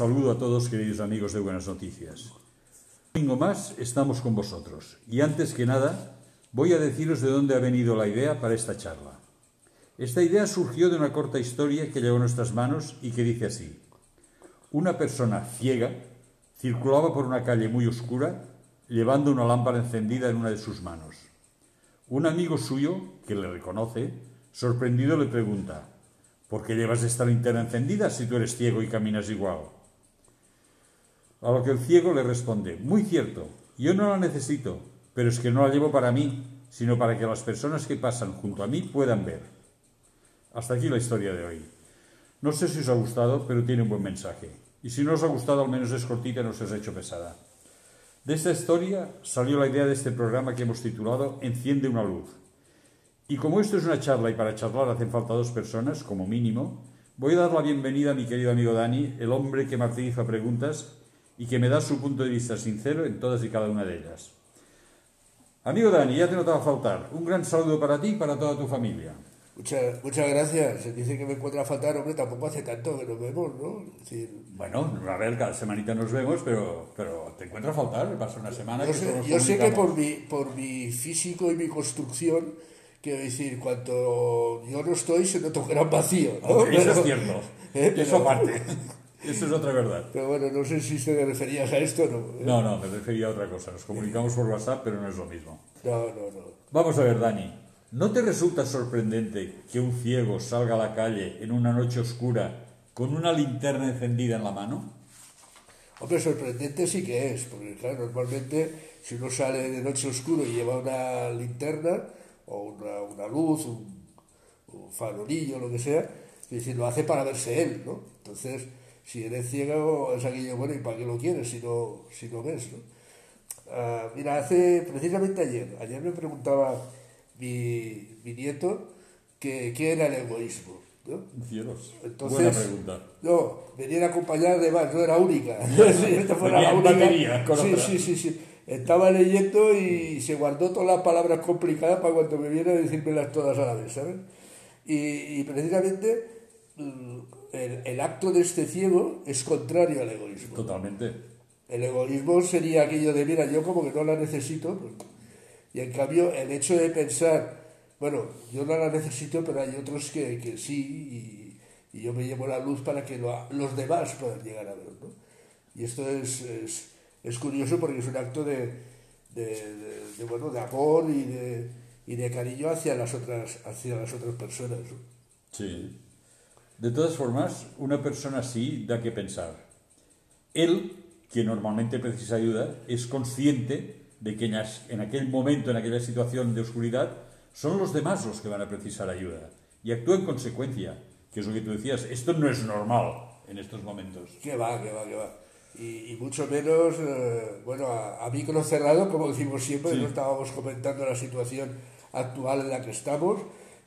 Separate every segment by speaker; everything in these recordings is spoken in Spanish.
Speaker 1: Saludo a todos, queridos amigos de Buenas Noticias. Un domingo más estamos con vosotros y antes que nada voy a deciros de dónde ha venido la idea para esta charla. Esta idea surgió de una corta historia que llegó a nuestras manos y que dice así. Una persona ciega circulaba por una calle muy oscura llevando una lámpara encendida en una de sus manos. Un amigo suyo, que le reconoce, sorprendido le pregunta, ¿por qué llevas esta linterna encendida si tú eres ciego y caminas igual? A lo que el ciego le responde, muy cierto, yo no la necesito, pero es que no la llevo para mí, sino para que las personas que pasan junto a mí puedan ver. Hasta aquí la historia de hoy. No sé si os ha gustado, pero tiene un buen mensaje. Y si no os ha gustado, al menos es cortita y no os ha hecho pesada. De esta historia salió la idea de este programa que hemos titulado Enciende una luz. Y como esto es una charla y para charlar hacen falta dos personas, como mínimo, voy a dar la bienvenida a mi querido amigo Dani, el hombre que martiriza preguntas y que me da su punto de vista sincero en todas y cada una de ellas. Amigo Dani, ya te notaba faltar. Un gran saludo para ti y para toda tu familia.
Speaker 2: Muchas, muchas gracias. Se dice que me encuentra faltar, hombre, tampoco hace tanto que nos vemos, ¿no?
Speaker 1: bueno, a ver, cada semanita nos vemos, pero, pero te encuentra faltar, pasa una semana
Speaker 2: yo
Speaker 1: que
Speaker 2: sé, Yo sé que por mi, por mi físico y mi construcción, quiero decir, cuando yo no estoy, se nota un gran vacío.
Speaker 1: ¿no? eso es cierto. ¿Eh? Eso aparte. Eso es otra verdad.
Speaker 2: Pero bueno, no sé si te referías a esto o no.
Speaker 1: No, no, me refería a otra cosa. Nos comunicamos por WhatsApp, pero no es lo mismo.
Speaker 2: No, no, no.
Speaker 1: Vamos a ver, Dani. ¿No te resulta sorprendente que un ciego salga a la calle en una noche oscura con una linterna encendida en la mano?
Speaker 2: Hombre, sorprendente sí que es, porque claro, normalmente si uno sale de noche oscuro y lleva una linterna o una, luz, un, farolillo, lo que sea, decir, lo hace para verse él, ¿no? Entonces, si eres ciego, es aquello, bueno, ¿y para qué lo quieres si no, si no ves, ¿no? Ah, mira, hace, precisamente ayer, ayer me preguntaba mi, mi nieto que, qué era el egoísmo. ¿no?
Speaker 1: Entonces, Buena pregunta.
Speaker 2: No, venía acompañada de más, no era única. Esta fuera la única. sí, sí, sí, sí. Estaba leyendo y se guardó todas las palabras complicadas para cuando me viera a decírmelas todas a la vez, ¿sabes? Y, y precisamente el, el, acto de este ciego es contrario al egoísmo.
Speaker 1: Totalmente.
Speaker 2: El egoísmo sería aquello de, mira, yo como que no la necesito, pues, y en cambio, el hecho de pensar, bueno, yo no la necesito, pero hay otros que, que sí, y, y, yo me llevo la luz para que los demás puedan llegar a verlo. ¿no? Y esto es, es, es, curioso porque es un acto de, de, de, bueno, de amor y de, y de cariño hacia las otras, hacia las otras personas. ¿no?
Speaker 1: Sí. De todas formas, una persona así da que pensar. Él, que normalmente precisa ayuda, es consciente de que en aquel momento, en aquella situación de oscuridad, son los demás los que van a precisar ayuda y actúa en consecuencia, que es lo que tú decías, esto no es normal en estos momentos.
Speaker 2: Que va, que va, que va. Y, mucho menos, eh, bueno, a, a, micro cerrado, como decimos siempre, no estábamos comentando la situación actual en la que estamos,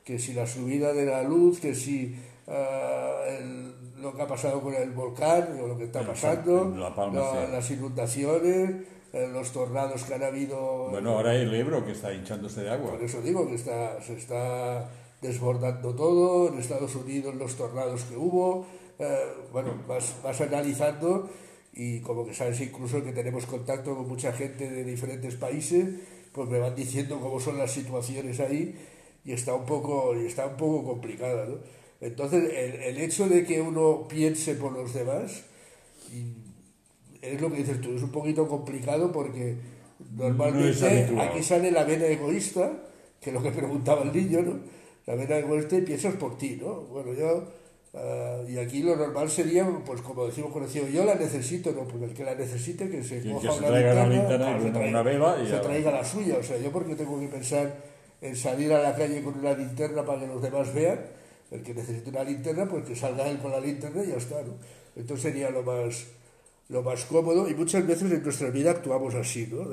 Speaker 2: que si la subida de la luz, que si eh, lo que ha pasado con el volcán, o lo que está pasando, las inundaciones, eh, los tornados que han habido.
Speaker 1: Bueno, ahora el Ebro que está hinchándose de agua.
Speaker 2: Por eso digo que está, se está desbordando todo, en Estados Unidos los tornados que hubo, eh, bueno, vas, vas analizando y como que sabes incluso que tenemos contacto con mucha gente de diferentes países, pues me van diciendo cómo son las situaciones ahí y está un poco, y está un poco complicada, ¿no? Entonces, el, el hecho de que uno piense por los demás, es lo que dices tú, es un poquito complicado porque normalmente aquí sale la vena egoísta, que es lo que preguntaba el niño, ¿no? La vena egoísta y piensas por ti, ¿no? Bueno, yo, uh, y aquí lo normal sería, pues como decimos conocido, yo la necesito, ¿no? Porque el que la necesite, que se coja
Speaker 1: que se traiga una linterna, se traiga, una vela y
Speaker 2: se traiga la suya. O sea, yo porque tengo que pensar en salir a la calle con una linterna para que los demás vean, el que necesite una linterna, pues que salga él con la linterna y ya está, ¿no? Entonces sería lo más lo más cómodo y muchas veces en nuestra vida actuamos así, ¿no?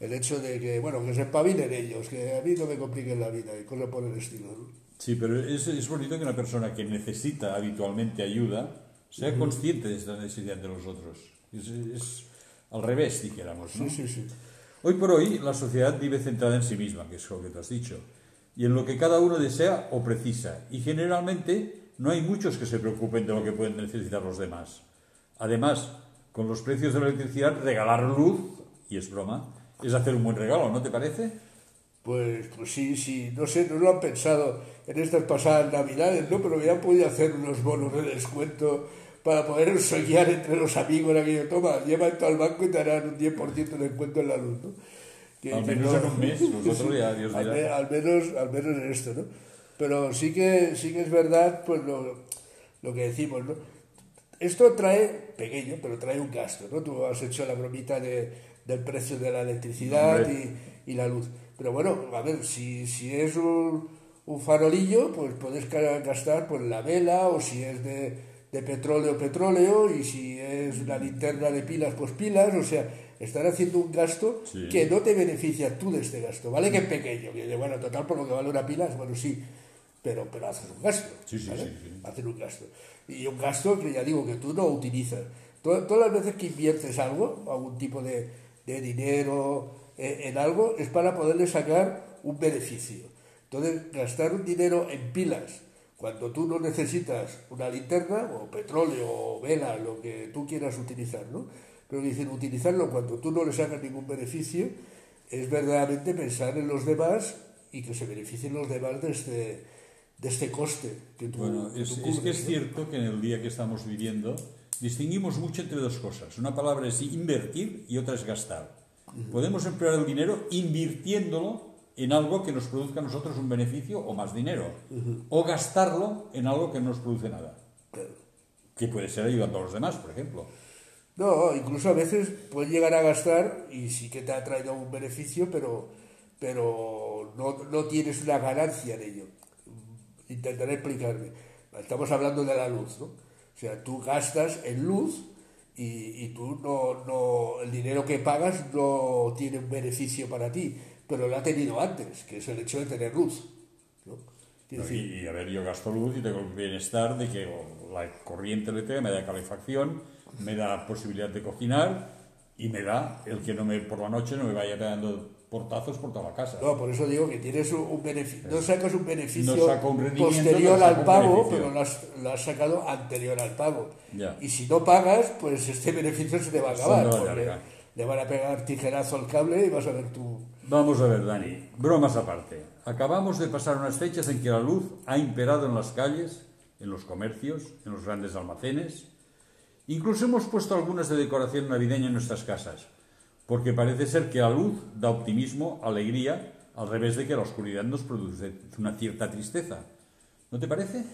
Speaker 2: El hecho de que, bueno, que se espabilen ellos, que a mí no me compliquen la vida y cosas por el estilo, ¿no?
Speaker 1: Sí, pero es, es bonito que una persona que necesita habitualmente ayuda sea consciente de esta necesidad de los otros. Es, es al revés, dijéramos, ¿no?
Speaker 2: Sí, sí, sí.
Speaker 1: Hoy por hoy la sociedad vive centrada en sí misma, que es lo que tú has dicho, y en lo que cada uno desea o precisa, y generalmente no hay muchos que se preocupen de lo que pueden necesitar los demás. Además, con los precios de la electricidad, regalar luz, y es broma, es hacer un buen regalo, ¿no te parece?
Speaker 2: Pues, pues sí, sí, no sé, no lo han pensado en estas pasadas navidades, ¿no? Pero han podido hacer unos bonos de descuento para poder soñar entre los amigos aquello, toma, lleva esto al banco y te harán un 10% de descuento en la luz, ¿no?
Speaker 1: Que, al menos en un mes, nosotros ya, Dios
Speaker 2: dirá. Al, menos, al menos en esto, ¿no? Pero sí que, sí que es verdad, pues lo, lo que decimos, ¿no? Esto trae, pequeño, pero trae un gasto, ¿no? Tú has hecho la bromita de, del precio de la electricidad y, y, la luz. Pero bueno, a ver, si, si es un, un farolillo, pues puedes gastar pues, la vela o si es de, de petróleo, petróleo y si es una linterna de pilas, pues pilas. O sea, estar haciendo un gasto que no te beneficia tú de este gasto. Vale que es pequeño, que bueno, total por lo que vale una pila, bueno, sí, pero, pero haces un gasto.
Speaker 1: Sí, sí,
Speaker 2: ¿vale? Hacer un gasto. Y un gasto que ya digo que tú no utilizas. Todas, las veces que inviertes algo, algún tipo de, de dinero eh, en algo, es para poderle sacar un beneficio. Entonces, gastar un dinero en pilas cuando tú no necesitas una linterna o petróleo o vela, lo que tú quieras utilizar, ¿no? Pero dicen, utilizarlo cuando tú no le sacas ningún beneficio es verdaderamente pensar en los demás y que se beneficien los demás de este, de este coste que tú,
Speaker 1: bueno, es, que es cierto que en el día que estamos viviendo distinguimos mucho entre dos cosas. Una palabra es invertir y otra es gastar. Podemos emplear el dinero invirtiéndolo en algo que nos produzca a nosotros un beneficio o más dinero. O gastarlo en algo que no nos produce nada. Que puede ser ayudando a los demás, por ejemplo.
Speaker 2: No, incluso a veces puedes llegar a gastar y sí que te ha traído un beneficio, pero, pero no, no tienes una ganancia en ello intentaré explicarme. Estamos hablando de la luz, ¿no? O sea, tú gastas en luz y, y tú no, no, el dinero que pagas no tiene un beneficio para ti, pero lo ha tenido antes, que es el hecho de tener luz. ¿no?
Speaker 1: y, a ver, yo gasto luz y tengo el bienestar de que la corriente eléctrica me da calefacción, me da posibilidad de cocinar y me da el que no me por la noche no me vaya pegando portazos por toda la casa.
Speaker 2: No, por eso digo que tienes un, beneficio, no sacas un beneficio posterior al pago, pero lo has, sacado anterior al pago. Y si no pagas, pues este beneficio se te va a acabar. le van a pegar tijerazo al cable y vas a ver tú.
Speaker 1: Vamos a ver, Dani, bromas aparte. Acabamos de pasar unas fechas en que la luz ha imperado en las calles, en los comercios, en los grandes almacenes. Incluso hemos puesto algunas de decoración navideña en nuestras casas porque parece ser que la luz da optimismo, alegría, al revés de que la oscuridad nos produce una cierta tristeza. ¿No te parece?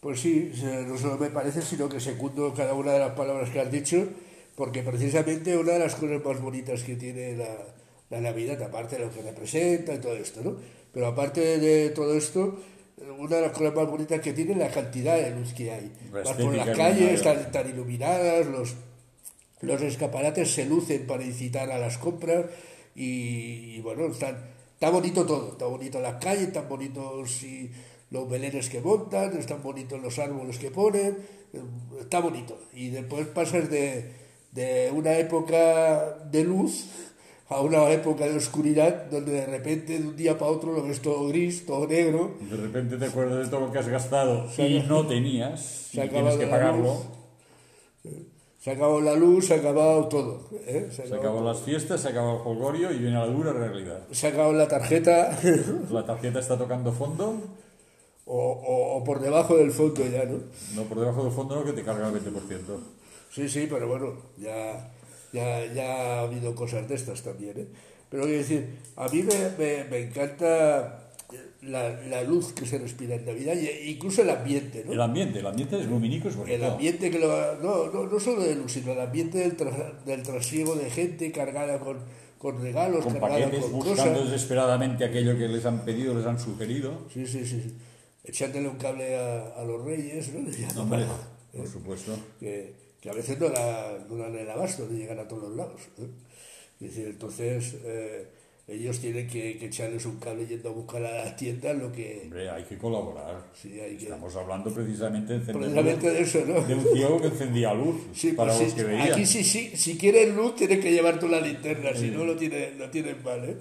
Speaker 2: Pues sí, no solo me parece, sino que secundo cada una de las palabras que has dicho, porque precisamente una de las cosas más bonitas que tiene la, la Navidad, aparte de lo que representa y todo esto, ¿no? Pero aparte de todo esto, una de las cosas más bonitas que tiene es la cantidad de luz que hay. Vas por las calles, están tan iluminadas, los los escaparates se lucen para incitar a las compras y, bueno, están, está bonito todo, está bonito las calles, están bonitos y los belenes que montan, están bonitos los árboles que ponen, está bonito. Y después pasas de, de una época de luz a una época de oscuridad donde de repente de un día para otro lo ves todo gris, todo negro.
Speaker 1: De repente te acuerdas de todo lo que has gastado y no tenías y tienes que pagarlo.
Speaker 2: Se acabó la luz, se ha acabado todo. ¿eh?
Speaker 1: Se, acabó las fiestas, se acabó el jolgorio y viene la dura realidad.
Speaker 2: Se acabó la tarjeta.
Speaker 1: ¿La tarjeta está tocando fondo?
Speaker 2: O, o, por debajo del fondo ya, ¿no?
Speaker 1: No, por debajo del fondo no, que te carga el 20%.
Speaker 2: Sí, sí, pero bueno, ya, ya, ya ha habido cosas de estas también, ¿eh? Pero quiero decir, a mí me, me, me encanta la, la, luz que se respira en Navidad e incluso el ambiente. ¿no?
Speaker 1: El ambiente, el ambiente es lumínico, es
Speaker 2: El ambiente que lo, no, no, no, solo de luz, sino el ambiente del, del trasiego de gente cargada con, con regalos,
Speaker 1: con paquetes, con buscando desesperadamente aquello que les han pedido, les han sugerido.
Speaker 2: Sí, sí, sí. Echándole un cable a, a los reyes, ¿no?
Speaker 1: Hombre, por supuesto.
Speaker 2: Que, que, a veces no, la, no dan el abasto de llegar a todos los lados. Es decir, entonces... Eh, ellos tienen que, que, echarles un cable yendo a buscar a la tienda lo que...
Speaker 1: Hombre, hay que colaborar.
Speaker 2: Sí, hay que...
Speaker 1: Estamos hablando precisamente, de,
Speaker 2: precisamente de eso, ¿no?
Speaker 1: De un ciego que encendía luz sí, para pues los que veían.
Speaker 2: Aquí sí, sí, si quieres luz tienes que llevar tú la linterna, si no lo tienes, lo tienes mal, ¿eh?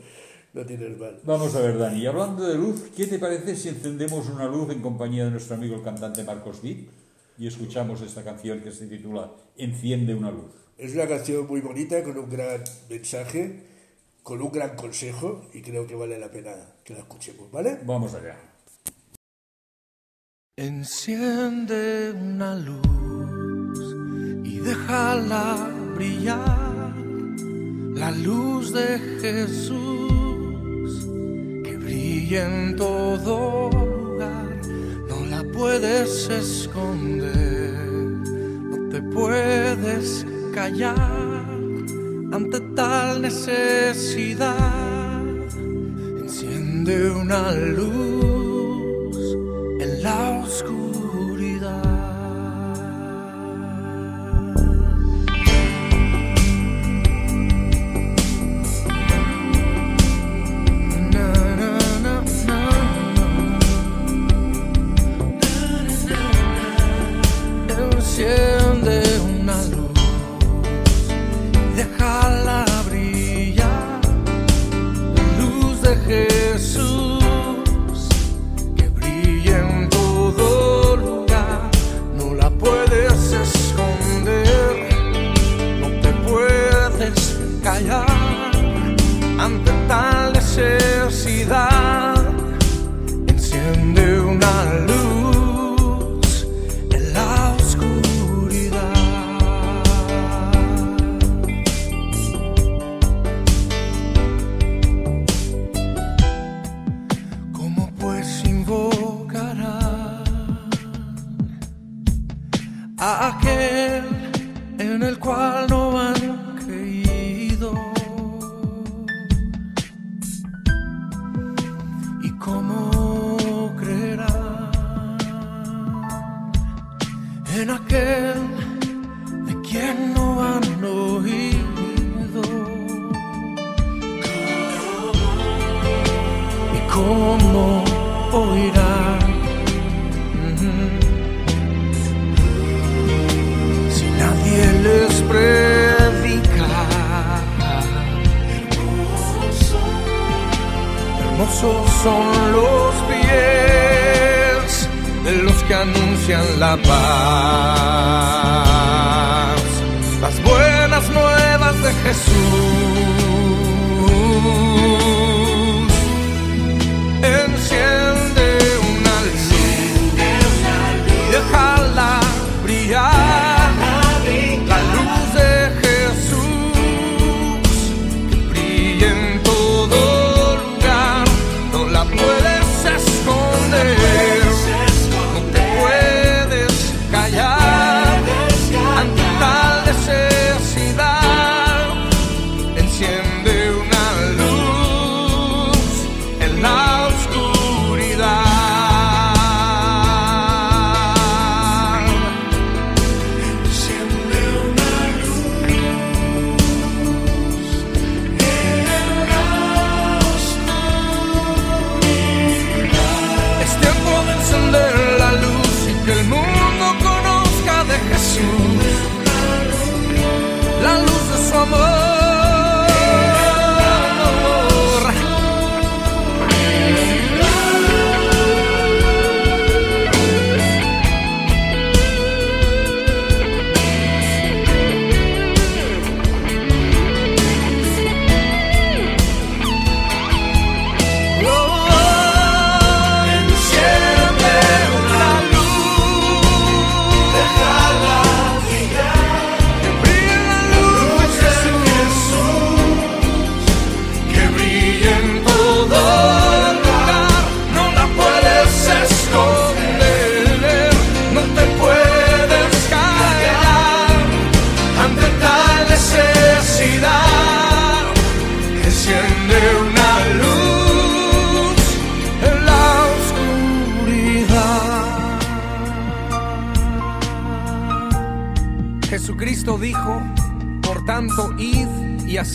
Speaker 2: Lo tienes mal.
Speaker 1: Vamos a ver, Dani, hablando de luz, ¿qué te parece si encendemos una luz en compañía de nuestro amigo el cantante Marcos Witt? Y escuchamos esta canción que se titula Enciende una luz.
Speaker 2: Es una canción muy bonita, con un gran mensaje, con un gran consejo, y creo que vale la pena que la escuchemos, ¿vale?
Speaker 1: Vamos allá.
Speaker 3: Enciende una luz y déjala brillar, la luz de Jesús que brilla en todo puedes esconder, no te puedes callar ante tal necesidad. Enciende una luz en la en aquel de quien no han oído? ¿Y cómo oirán? Si nadie les predica, hermosos son los pies que anuncian la paz, las buenas nuevas de Jesús.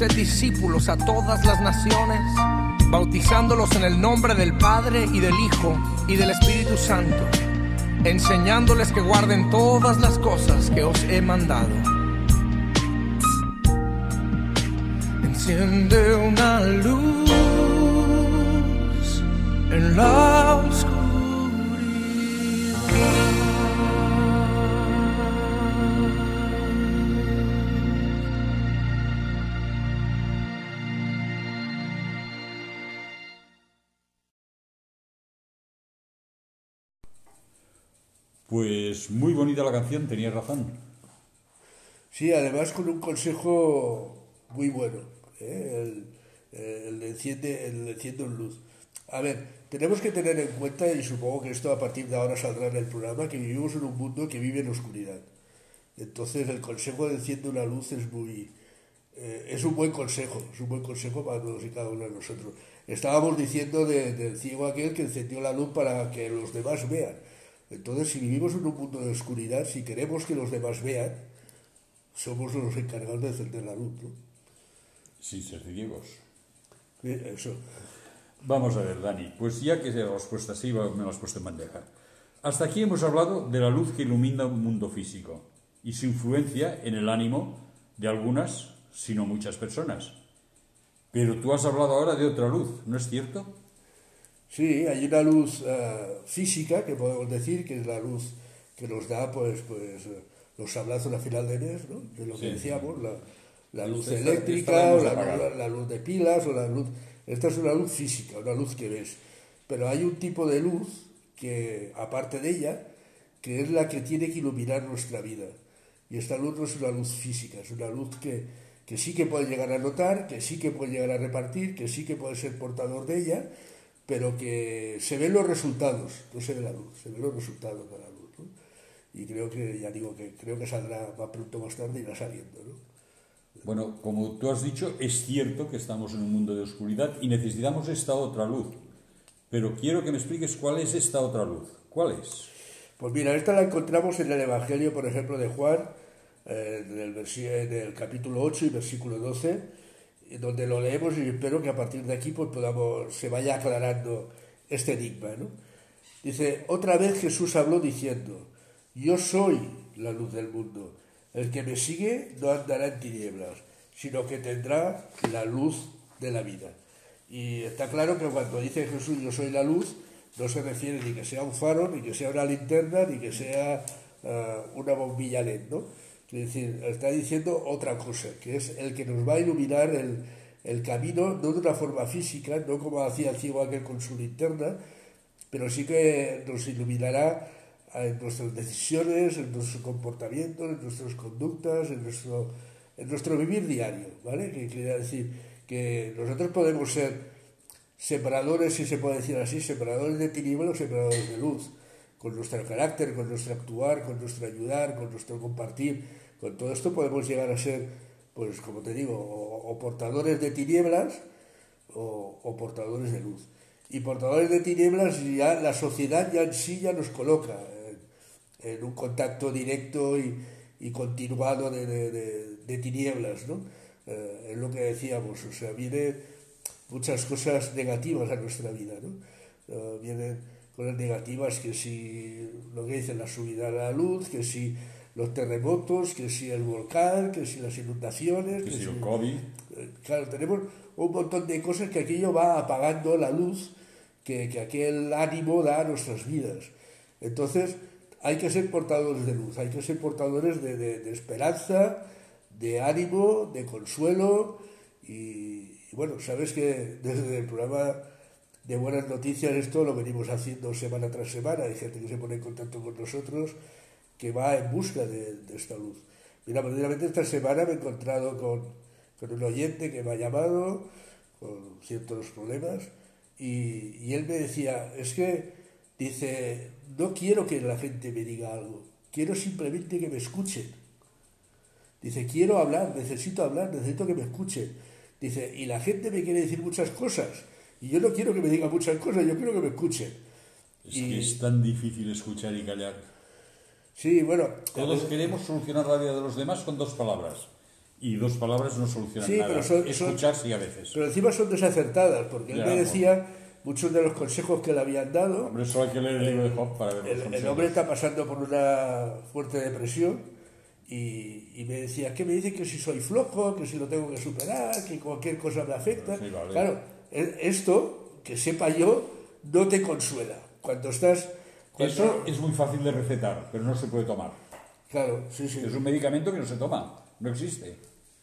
Speaker 3: Discípulos a todas las naciones, bautizándolos en el nombre del Padre y del Hijo y del Espíritu Santo, enseñándoles que guarden todas las cosas que os he mandado. Enciende una luz en la.
Speaker 1: Pues muy bonita la canción, tenías razón.
Speaker 2: Sí, además con un consejo muy bueno, ¿eh? el, el, enciende, el luz. A ver, tenemos que tener en cuenta, y supongo que esto a partir de ahora saldrá en el programa, que vivimos en un mundo que vive en oscuridad. Entonces el consejo de enciende una luz es muy... Eh, es un buen consejo, es un buen consejo para todos y cada uno de nosotros. Estábamos diciendo de, del ciego aquel que encendió la luz para que los demás vean. Entonces, si vivimos en un mundo de oscuridad, si queremos que los demás vean, somos los encargados de encender la luz. ¿no? Sí, Eso.
Speaker 1: Vamos a ver, Dani, pues ya que lo has puesto así, me lo has puesto en bandeja. Hasta aquí hemos hablado de la luz que ilumina un mundo físico y su influencia en el ánimo de algunas, si no muchas personas. Pero tú has hablado ahora de otra luz, ¿no es cierto?
Speaker 2: Sí, hay una luz eh, física que podemos decir que es la luz que nos da pues, pues eh, los sablazos a final de mes, ¿no? de lo que
Speaker 1: Sí.
Speaker 2: decíamos, la, la luz
Speaker 1: Esta- esta la
Speaker 2: eléctrica, o la- la luz de pilas, o la luz... Esta es una luz física, una luz que ves. Pero hay un tipo de luz que, aparte de ella, que es la que tiene que iluminar nuestra vida. Y esta luz no es una luz física, es una luz que, que sí que puede llegar a notar, que sí que puede llegar a repartir, que sí que puede ser portador de ella, pero que se ven los resultados, no se ve la luz, se ven los resultados de la luz. ¿no? Y creo que, ya digo, que creo que saldrá más pronto o más tarde, irá saliendo. ¿no?
Speaker 1: Bueno, como tú has dicho, es cierto que estamos en un mundo de oscuridad y necesitamos esta otra luz. Pero quiero que me expliques cuál es esta otra luz. ¿Cuál es?
Speaker 2: Pues mira, esta la encontramos en el Evangelio, por ejemplo, de Juan, eh, en, el versi- en el capítulo 8 y versículo 12, y donde lo leemos y espero que a partir de aquí pues, podamos, se vaya aclarando este enigma. ¿no? Dice, otra vez Jesús habló diciendo, yo soy la luz del mundo, el que me sigue no andará en tinieblas, sino que tendrá la luz de la vida. Y está claro que cuando dice Jesús yo soy la luz, no se refiere ni que sea un faro, ni que sea una linterna, ni que sea ah, una bombilla LED, ¿no? Es decir, está diciendo otra cosa, que es el que nos va a iluminar el, el camino, no de una forma física, no como hacía el ciego aquel con su linterna, pero sí que nos iluminará en nuestras decisiones, en nuestros comportamientos, en nuestras conductas, en nuestro, en nuestro vivir diario, ¿vale? Que quiere decir que nosotros podemos ser sembradores, si se puede decir así, sembradores de tinieblas o sembradores de luz, con nuestro carácter, con nuestro actuar, con nuestro ayudar, con nuestro compartir, con todo esto podemos llegar a ser, pues como te digo, o, o portadores de tinieblas o, o portadores de luz. Y portadores de tinieblas ya la sociedad ya en sí ya nos coloca en, en un contacto directo y, y continuado de, de- de- de tinieblas, ¿no? Eh, es lo que decíamos, o sea, viene muchas cosas negativas a nuestra vida, ¿no? Eh, vienen cosas negativas que si lo que dicen la subida de la luz, que si los terremotos, que si el volcán, que si las inundaciones,
Speaker 1: Que
Speaker 2: que
Speaker 1: si el COVID.
Speaker 2: eh, Claro, tenemos un montón de cosas que aquello va apagando la luz que, que aquel ánimo da a nuestras vidas. Entonces, hay que ser portadores de luz, hay que ser portadores de, de- de esperanza, de ánimo, de consuelo. Y, y bueno, sabes que desde el programa de Buenas Noticias esto lo venimos haciendo semana tras semana. Hay gente que se pone en contacto con nosotros que va en busca de, de esta luz. Mira, precisamente esta semana me he encontrado con, con un oyente que me ha llamado con ciertos problemas y, y él me decía, es que, dice, no quiero que la gente me diga algo, quiero simplemente que me escuchen. Dice, quiero hablar, necesito hablar, necesito que me escuchen. Dice, y la gente me quiere decir muchas cosas y yo no quiero que me diga muchas cosas, yo quiero que me escuchen.
Speaker 1: Es
Speaker 2: Y-
Speaker 1: que es tan difícil escuchar y callar.
Speaker 2: Sí, bueno,
Speaker 1: Todos queremos solucionar la vida de los demás con dos palabras. Y dos palabras no solucionan
Speaker 2: Sí,
Speaker 1: nada.
Speaker 2: pero son-
Speaker 1: Escuchar sí a veces.
Speaker 2: pero encima son desacertadas, porque él
Speaker 1: Ya,
Speaker 2: me
Speaker 1: bueno.
Speaker 2: decía muchos de los consejos que le habían dado.
Speaker 1: Hombre, solo hay que leer el libro de Job para ver los
Speaker 2: El, hombre está pasando por una fuerte depresión y, y me decía, ¿qué me dice que si soy flojo, que si lo tengo que superar, que cualquier cosa me afecta?
Speaker 1: Sí, vale.
Speaker 2: Claro, esto, que sepa yo, no te consuela. Cuando estás... cuando-
Speaker 1: Eso es muy fácil de recetar, pero no se puede tomar.
Speaker 2: Claro, sí, sí.
Speaker 1: Es un medicamento que no se toma, no existe.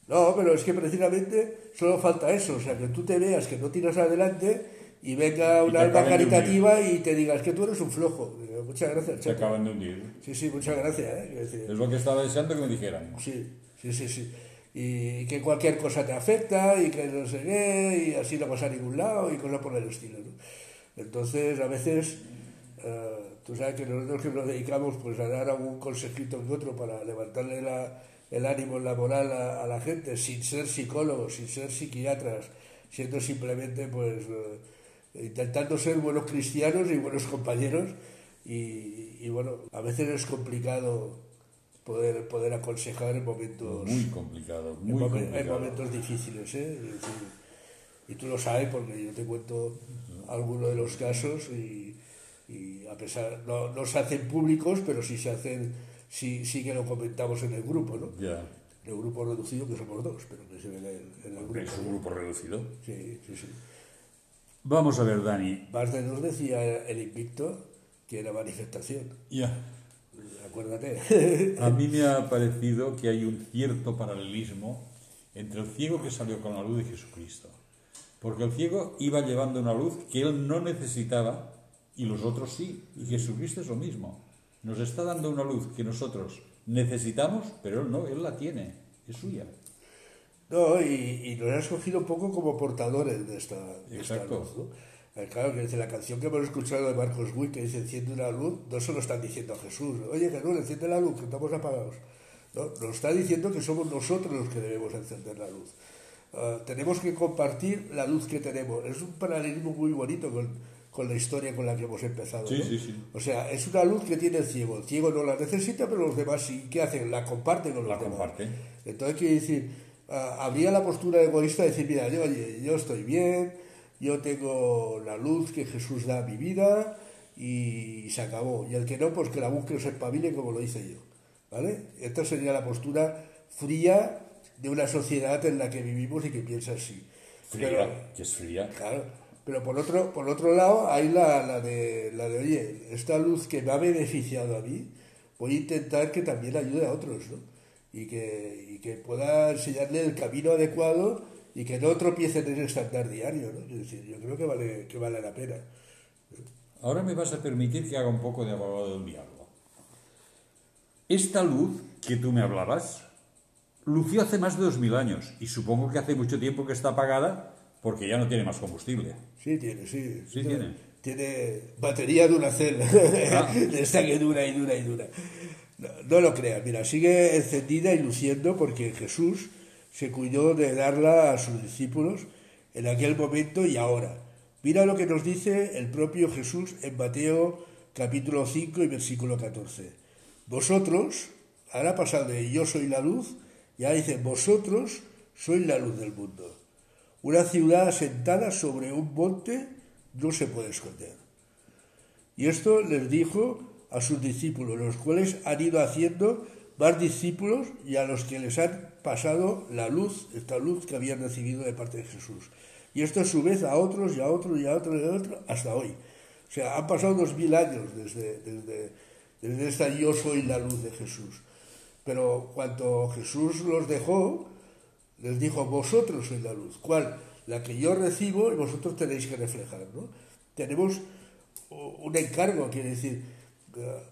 Speaker 2: No, pero es que precisamente solo falta eso, o sea, que tú te veas que no tiras adelante y venga una
Speaker 1: te
Speaker 2: alma caritativa y te digas que tú eres un flojo. Digo, Muchas gracias, chato.
Speaker 1: acaban de hundir.
Speaker 2: Sí, sí, muchas gracias. ¿eh? Decir,
Speaker 1: Es lo que estaba deseando que me dijeran.
Speaker 2: Sí, sí, sí, sí. Y que cualquier cosa te afecta y que no sé qué, y así no vas a ningún lado y cosas por el estilo. ¿no? Entonces, a veces, eh, tú sabes que nosotros que nos dedicamos pues, a dar algún consejito que otro para levantarle la- el ánimo, la moral a, a la gente, sin ser psicólogos, sin ser psiquiatras, siendo simplemente, pues, eh, intentando ser buenos cristianos y buenos compañeros. Y, y bueno, a veces es complicado poder, poder aconsejar en momentos,
Speaker 1: Muy complicado,
Speaker 2: en,
Speaker 1: muy
Speaker 2: momen- en
Speaker 1: complicado.
Speaker 2: momentos difíciles. ¿eh? Es decir, y tú lo sabes porque yo te cuento algunos de los casos y, y a pesar, no, no se hacen públicos, pero sí se hacen, sí, sí que lo comentamos en el grupo, ¿no?
Speaker 1: Ya.
Speaker 2: En el grupo reducido, que somos dos, pero que se ve en el, en grupo.
Speaker 1: es un grupo reducido.
Speaker 2: Sí, sí, sí.
Speaker 1: Vamos a ver, Dani.
Speaker 2: De dos decía el invicto que era manifestación.
Speaker 1: Ya.
Speaker 2: Acuérdate.
Speaker 1: A mí me ha parecido que hay un cierto paralelismo entre el ciego que salió con la luz de Jesucristo. Porque el ciego iba llevando una luz que él no necesitaba y los otros sí. Y Jesucristo es lo mismo. Nos está dando una luz que nosotros necesitamos, pero él no, él la tiene, es suya.
Speaker 2: No, y, y nos ha escogido un poco como portadores de esta, de esta
Speaker 1: Exacto.
Speaker 2: luz. ¿no? Eh, Claro, que dice la canción que hemos escuchado de Marcos Witt, que dice enciende una luz, no se lo están diciendo a Jesús. Oye, Jesús, enciende la luz, que estamos apagados. No, nos está diciendo que somos nosotros los que debemos encender la luz. Ah, tenemos que compartir la luz que tenemos. Es un paralelismo muy bonito con, con la historia con la que hemos empezado.
Speaker 1: Sí,
Speaker 2: ¿no?
Speaker 1: sí, sí.
Speaker 2: O sea, es una luz que tiene el ciego. El ciego no la necesita, pero los demás sí. ¿Qué hacen? La comparten con los
Speaker 1: La
Speaker 2: demás.
Speaker 1: comparten.
Speaker 2: Entonces, quiere decir, ah, habría la postura egoísta de decir, mira, yo, oye, yo estoy bien, yo tengo la luz que Jesús da a mi vida y se acabó. Y el que no, pues que la busque o se espabile como lo hice yo. ¿Vale? Esta sería la postura fría de una sociedad en la que vivimos y que piensa así.
Speaker 1: Fría,
Speaker 2: Pero-
Speaker 1: que es fría.
Speaker 2: Claro, pero por otro, por otro lado hay la, la, de, la de, oye, esta luz que me ha beneficiado a mí, voy a intentar que también ayude a otros, ¿no? Y que, y que pueda enseñarle el camino adecuado y que no tropiecen en ese andar diario, ¿no? Es decir, yo creo que vale, que vale la pena.
Speaker 1: Ahora me vas a permitir que haga un poco de abogado del diablo. Esta luz que tú me hablabas, lució hace más de dos mil años y supongo que hace mucho tiempo que está apagada porque ya no tiene más combustible.
Speaker 2: Sí, tiene, sí.
Speaker 1: Sí, tiene.
Speaker 2: Tiene batería de una celda.
Speaker 1: Ah.
Speaker 2: de esta que dura y dura y dura. No, no lo creas, mira, sigue encendida y luciendo porque Jesús se cuidó de darla a sus discípulos en aquel momento y ahora. Mira lo que nos dice el propio Jesús en Mateo capítulo 5 y versículo 14. Vosotros, ahora pasado de yo soy la luz, ya dice, vosotros sois la luz del mundo. Una ciudad asentada sobre un monte no se puede esconder. Y esto les dijo a sus discípulos, los cuales han ido haciendo más discípulos y a los que les han pasado la luz, esta luz que habían recibido de parte de Jesús. Y esto a su vez a otros y a otros y a otros y a otros hasta hoy. O sea, han pasado dos mil años desde, desde, desde esta yo soy la luz de Jesús. Pero cuando Jesús los dejó, les dijo, vosotros sois la luz. ¿Cuál? La que yo recibo y vosotros tenéis que reflejar. ¿no? Tenemos un encargo, quiere decir,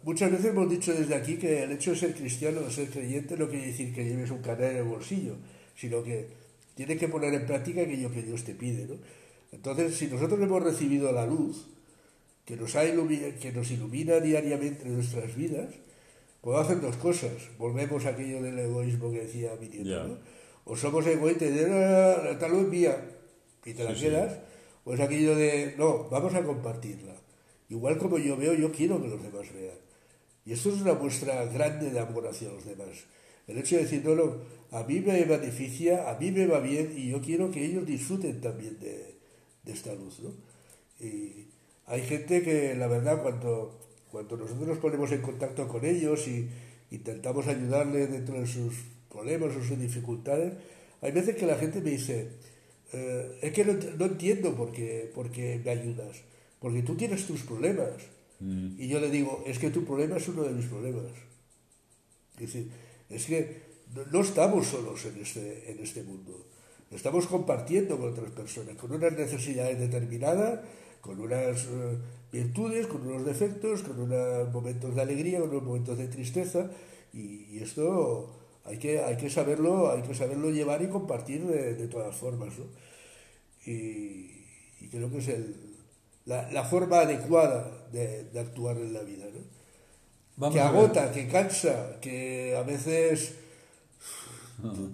Speaker 2: muchas veces hemos dicho desde aquí que el hecho de ser cristiano, de ser creyente, no quiere decir que lleves un canal en el bolsillo, sino que tienes que poner en práctica aquello que Dios te pide. ¿no? Entonces, si nosotros hemos recibido la luz, que nos, ha ilumi- que nos ilumina diariamente en nuestras vidas, podemos hacer dos cosas. Volvemos a aquello del egoísmo que decía mi nieto. ¿no? O somos egoístas de "Ah, la tal luz mía y te la
Speaker 1: Sí, sí.
Speaker 2: quedas, o es aquello de no, vamos a compartirla. Igual como yo veo, yo quiero que los demás vean. Y esto es una muestra grande de amor hacia los demás. El hecho de decir, no, no, a mí me beneficia, a mí me va bien y yo quiero que ellos disfruten también de, de esta luz. ¿no? Y hay gente que, la verdad, cuando, cuando nosotros nos ponemos en contacto con ellos y intentamos ayudarles dentro de sus problemas o sus dificultades, hay veces que la gente me dice, eh, es que no, no entiendo por qué, por qué me ayudas, porque tú tienes tus problemas. Y yo le digo, es que tu problema es uno de mis problemas. Es decir, es que no, estamos solos en este, en este mundo. estamos compartiendo con otras personas, con unas necesidades determinadas, con unas eh, virtudes, con unos defectos, con unos momentos de alegría, con unos momentos de tristeza, y, y esto hay que, hay que saberlo, hay que saberlo llevar y compartir de, de todas formas, ¿no? Y, y creo que es el, la, la forma adecuada de, de actuar en la vida, ¿no?
Speaker 1: Vamos
Speaker 2: que agota, que cansa, que a veces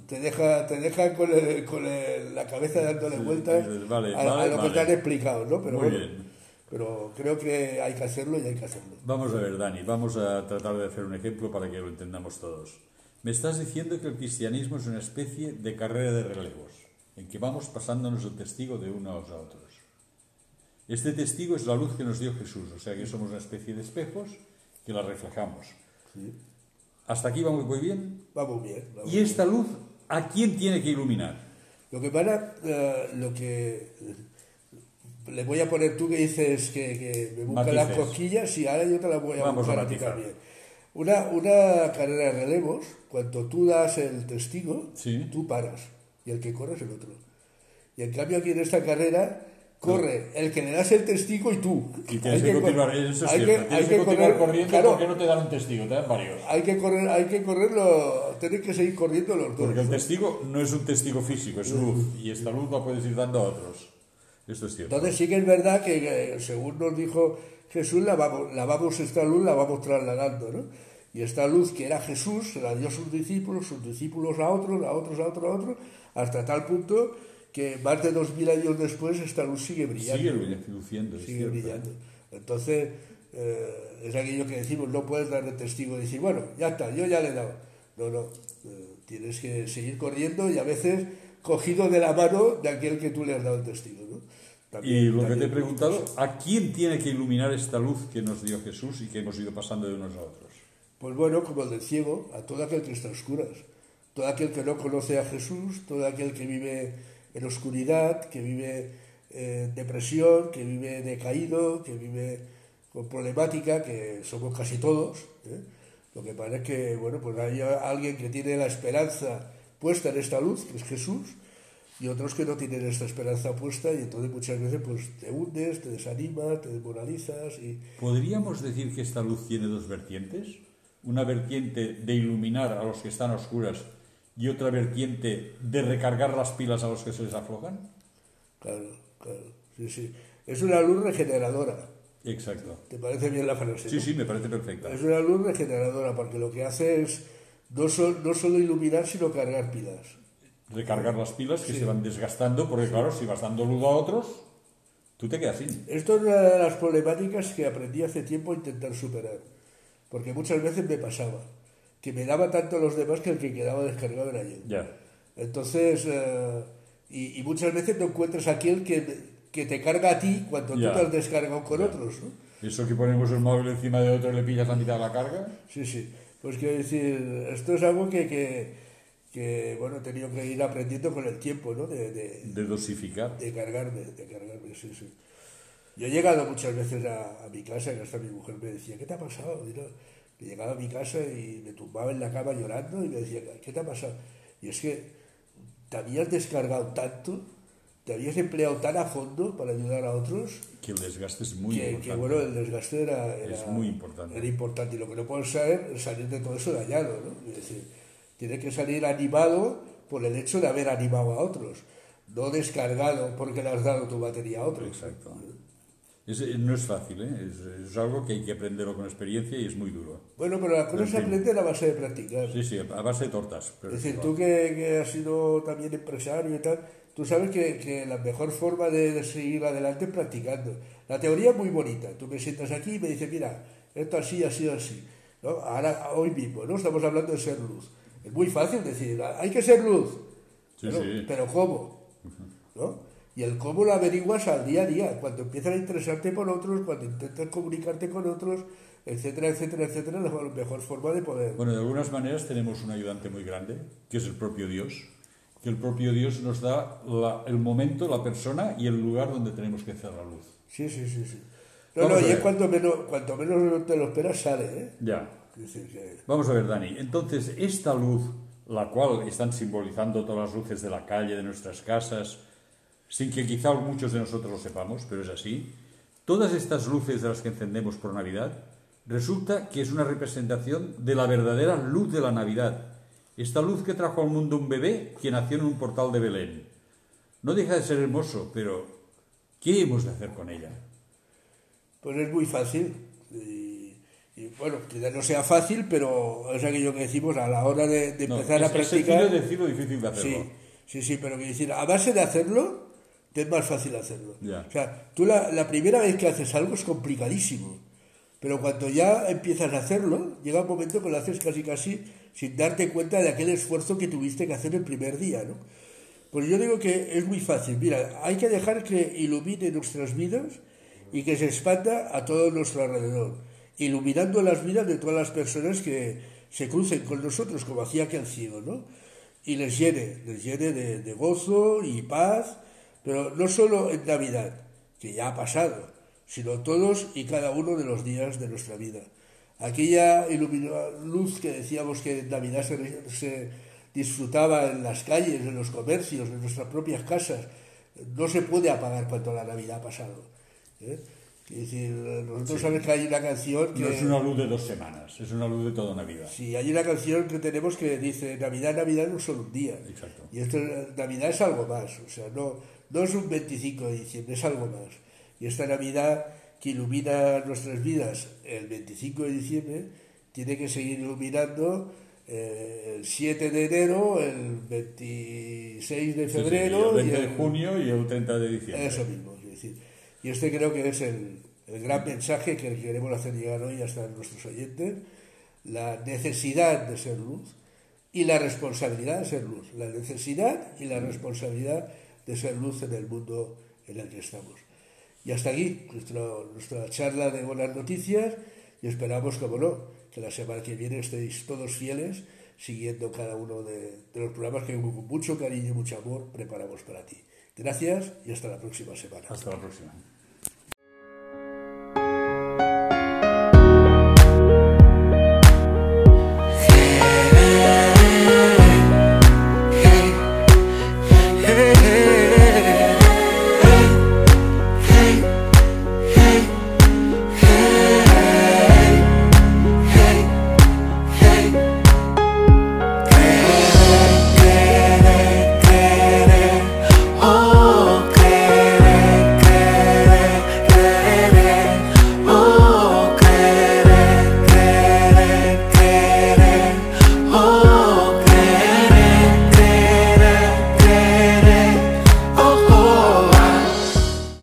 Speaker 2: te deja, te deja con, el- con el- la cabeza dándole
Speaker 1: Sí,
Speaker 2: vueltas
Speaker 1: vale,
Speaker 2: a,
Speaker 1: vale,
Speaker 2: lo que te han explicado, ¿no? Pero
Speaker 1: Muy
Speaker 2: bueno,
Speaker 1: bien.
Speaker 2: pero creo que hay que hacerlo y hay que hacerlo.
Speaker 1: Vamos a ver, Dani, vamos a tratar de hacer un ejemplo para que lo entendamos todos. Me estás diciendo que el cristianismo es una especie de carrera de relevos, en que vamos pasándonos el testigo de unos a otros. Este testigo es la luz que nos dio Jesús, o sea que somos una especie de espejos que la reflejamos. ¿Hasta aquí vamos muy bien?
Speaker 2: Vamos bien. vamos
Speaker 1: ¿Y esta luz a quién tiene que iluminar?
Speaker 2: Lo que para, eh, lo que le voy a poner tú que dices que, que me busca las cosquillas y ahora yo te las voy a
Speaker 1: Vamos a
Speaker 2: buscar a ti también. Una, una carrera de relevos, cuando tú das el testigo,
Speaker 1: Sí.
Speaker 2: tú paras y el que corre es el otro. Y en cambio aquí en esta carrera corre el que le das el testigo y tú.
Speaker 1: Y tienes
Speaker 2: Hay
Speaker 1: que continuar, eso es
Speaker 2: hay
Speaker 1: cierto,
Speaker 2: que- hay
Speaker 1: que,
Speaker 2: que correr-
Speaker 1: corriendo
Speaker 2: claro,
Speaker 1: porque no te dan un testigo, te dan varios.
Speaker 2: hay que correr, hay que correrlo, tienen que seguir corriendo los dos.
Speaker 1: Porque el testigo no es un testigo físico, es luz, y esta luz la puedes ir dando a otros. Esto es cierto.
Speaker 2: Entonces sí que es verdad que, que, según nos dijo Jesús, la vamos, la vamos, esta luz la vamos trasladando, ¿no? Y esta luz que era Jesús, se la dio a sus discípulos, sus discípulos a otros, a otros, a otros, a otros, hasta tal punto que más de dos mil años después esta luz sigue brillando.
Speaker 1: Sigue luciendo, es
Speaker 2: sigue
Speaker 1: cierto.
Speaker 2: brillando. Entonces, eh, es aquello que decimos, no puedes dar de testigo y decir, bueno, ya está, yo ya le he dado. No, no, eh, tienes que seguir corriendo y a veces cogido de la mano de aquel que tú le has dado el testigo. ¿no? También-
Speaker 1: Y lo que te he preguntado, ¿a quién tiene que iluminar esta luz que nos dio Jesús y que hemos ido pasando de unos a otros?
Speaker 2: Pues bueno, como el del ciego, a todo aquel que está a oscuras, todo aquel que no conoce a Jesús, todo aquel que vive en oscuridad, que vive eh, depresión, que vive decaído, que vive con problemática, que somos casi todos. ¿eh? Lo que pasa es que, bueno, pues hay alguien que tiene la esperanza puesta en esta luz, que es Jesús, y otros que no tienen esta esperanza puesta, y entonces muchas veces pues te hundes, te desanimas, te desmoralizas y...
Speaker 1: ¿Podríamos decir que esta luz tiene dos vertientes? Una vertiente de iluminar a los que están a oscuras y otra vertiente de recargar las pilas a los que se les aflojan.
Speaker 2: Claro, claro, sí, sí. Es una luz regeneradora.
Speaker 1: Exacto.
Speaker 2: ¿Te parece bien la frase?
Speaker 1: Sí, sí, me parece perfecta.
Speaker 2: Es una luz regeneradora porque lo que hace es no, sol- no solo iluminar, sino cargar pilas.
Speaker 1: Recargar las pilas que se van desgastando, porque claro, si vas dando luz a otros, tú te quedas sin.
Speaker 2: Esto es una de las problemáticas que aprendí hace tiempo a intentar superar. Porque muchas veces me pasaba que me daba tanto a los demás que el que quedaba descargado era yo.
Speaker 1: Ya.
Speaker 2: Entonces, eh, y, y muchas veces no encuentras a aquel que, que te carga a ti cuando tú te has descargado con otros. ¿no?
Speaker 1: Eso que ponemos el móvil encima de otro y le pillas la mitad de la carga.
Speaker 2: Sí, sí. Pues quiero decir, esto es algo que, que, que, bueno, he tenido que ir aprendiendo con el tiempo, ¿no? De, de,
Speaker 1: De dosificar.
Speaker 2: de cargarme, de cargarme, sí, sí. Yo he llegado muchas veces a, a mi casa y hasta mi mujer me decía, ¿qué te ha pasado? Y no, que llegaba a mi casa y me tumbaba en la cama llorando y me decía, ¿qué te ha pasado? Y es que te habías descargado tanto, te habías empleado tan a fondo para ayudar a otros,
Speaker 1: Que el desgaste es muy
Speaker 2: que,
Speaker 1: importante.
Speaker 2: que, bueno, el desgaste era, era-
Speaker 1: Es muy importante.
Speaker 2: Era importante y lo que no puedes saber es salir de todo eso dañado, ¿no? Es decir, tienes que salir animado por el hecho de haber animado a otros, no descargado porque le has dado tu batería a otros.
Speaker 1: Exacto. Es- eh, no es fácil, ¿eh? es, es algo que hay que aprenderlo con experiencia y es muy duro.
Speaker 2: Bueno, pero la cosa
Speaker 1: En
Speaker 2: se
Speaker 1: fin.
Speaker 2: aprende a base de practicar.
Speaker 1: Sí, sí, a base de tortas. pero
Speaker 2: Es decir, tú que, que has sido también empresario y tal, tú sabes que, que la mejor forma de, de seguir adelante es practicando. La teoría es muy bonita. Tú me sientas aquí y me dices, mira, esto así, así, así. ¿no? Ahora, hoy mismo, ¿no? Estamos hablando de ser luz. Es muy fácil decir, hay que ser luz.
Speaker 1: Sí,
Speaker 2: pero,
Speaker 1: sí.
Speaker 2: pero ¿cómo? ¿No? Y el cómo lo averiguas al día a día, cuando empiezas a interesarte por otros, cuando intentas comunicarte con otros, etcétera, etcétera, etcétera, la mejor forma de poder.
Speaker 1: Bueno, de algunas maneras tenemos un ayudante muy grande, que es el propio Dios, que el propio Dios nos da la- el momento, la persona y el lugar donde tenemos que hacer la luz.
Speaker 2: Sí, sí, sí, sí. No,
Speaker 1: Vamos
Speaker 2: no, y es cuanto menos, cuanto menos te lo esperas, sale, ¿eh?
Speaker 1: Ya. Vamos a ver, Dani. Entonces, esta luz la cual están simbolizando todas las luces de la calle, de nuestras casas, sin que quizá muchos de nosotros lo sepamos, pero es así, todas estas luces de las que encendemos por Navidad, resulta que es una representación de la verdadera luz de la Navidad, esta luz que trajo al mundo un bebé que nació en un portal de Belén. No deja de ser hermoso, pero ¿qué hemos de hacer con ella?
Speaker 2: Pues es muy fácil. Y, bueno, quizás no sea fácil, pero es aquello que decimos a la hora de, empezar a practicar.
Speaker 1: Es decirlo, difícil de hacerlo.
Speaker 2: Sí, sí, sí, pero que decir, a base de hacerlo, te es más fácil hacerlo. O sea, tú la, la primera vez que haces algo es complicadísimo. Pero cuando ya empiezas a hacerlo, llega un momento que lo haces casi casi sin darte cuenta de aquel esfuerzo que tuviste que hacer el primer día, ¿no? Pues yo digo que es muy fácil. Mira, hay que dejar que ilumine nuestras vidas y que se expanda a todo nuestro alrededor, iluminando las vidas de todas las personas que se crucen con nosotros, como hacía aquel ciego, ¿no? Y les llene, les llene de, de gozo y paz, pero no solo en Navidad, que ya ha pasado, sino todos y cada uno de los días de nuestra vida aquella luz que decíamos que en Navidad se, disfrutaba en las calles, en los comercios, en nuestras propias casas, no se puede apagar cuando la Navidad ha pasado. ¿eh? Es decir, nosotros sabemos que hay una canción que...
Speaker 1: No es una luz de dos semanas, es una luz de toda Navidad.
Speaker 2: Sí, hay una canción que tenemos que dice Navidad, Navidad no solo un día.
Speaker 1: Exacto.
Speaker 2: Y esto, Navidad es algo más, o sea, no, no es un 25 de diciembre, es algo más. Y esta Navidad que ilumina nuestras vidas el 25 de diciembre, tiene que seguir iluminando eh, el 7 de enero, el 26 de febrero.
Speaker 1: el 20 de junio y el 30 de diciembre.
Speaker 2: Eso mismo. decir, y este creo que es el, el gran mensaje que queremos hacer llegar hoy hasta nuestros oyentes, la necesidad de ser luz y la responsabilidad de ser luz. La necesidad y la responsabilidad de ser luz en el mundo en el que estamos. Y hasta aquí nuestra charla de buenas noticias y esperamos, como no, que la semana que viene estéis todos fieles siguiendo cada uno de, de los programas que con mucho cariño y mucho amor preparamos para ti. Gracias y hasta la próxima semana.
Speaker 1: Hasta la próxima.